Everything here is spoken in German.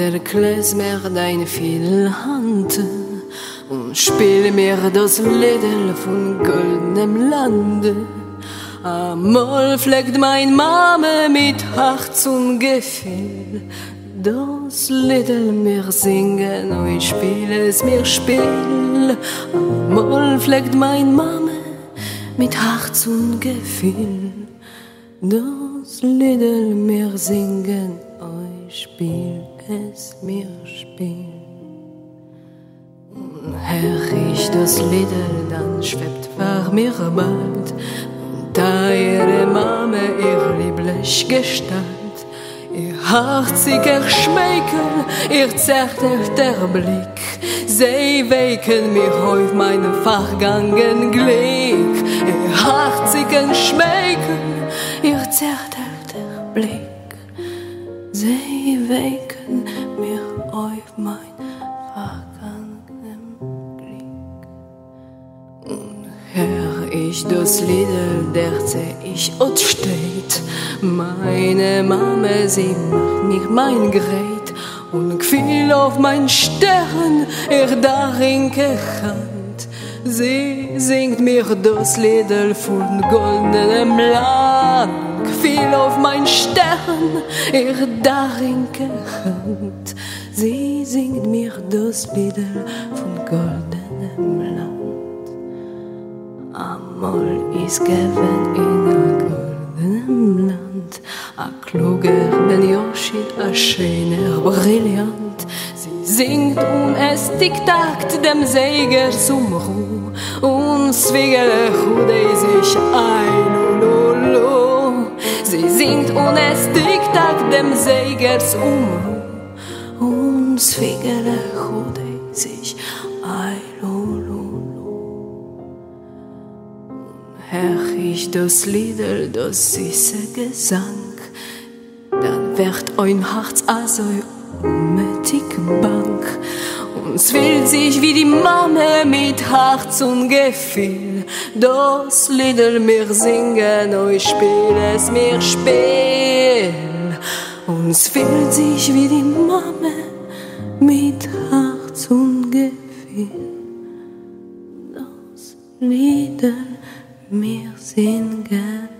Vater, klezmer deine Fiedelhand und spiel mir das Liedel von goldenem Lande. Amol fleckt mein Mame mit Herz und Gefühl. Das Liedel mir singen und ich spiel es mir spiel. Amol fleckt mein Mame mit Herz und Gefühl. Das Liedel mir singen ich spiel es mir spiel. Hör ich das Liedel, dann schwebt vor mir bald da ihre Mame ihr lieblich Gestalt. Ihr harziger Schmeichel, ihr zärtelter Blick, sie wecken mir auf meinen vergangenen Glück. Ihr harzigen Schmeichel, ihr zärtelter Blick, sie wecken mir auf mein Glück. Und hör ich das Liedel, der ich und steht. Meine Mama, sie macht mich mein Gerät und gefiel auf mein Stern, ihr darin gehand. Sie singt mir das Liedel von goldenem Land, gefiel auf mein Stern, ihr darin gehand. Sie singt mir das Liedel von goldenem Land. Amol is gewen in goldenem Land, a kluger den Joschit, a schöner Brillant. Singt und es tickt dem Säger zum Ruh, und Zwiegele chude sich ein, lolo. Sie singt und es tickt dem Säger zum Ruh, und Zwiegele chude sich ein. Hör ich das Lieder, das süße Gesang, dann wird ein Herz also ummätig Bank. Und es will sich wie die Mame mit Herz und Gefühl das Lieder mir singen, ich spiel es mir spiel. Es will sich wie die Mame mit Herz und Gefühl das Lieder mir singen.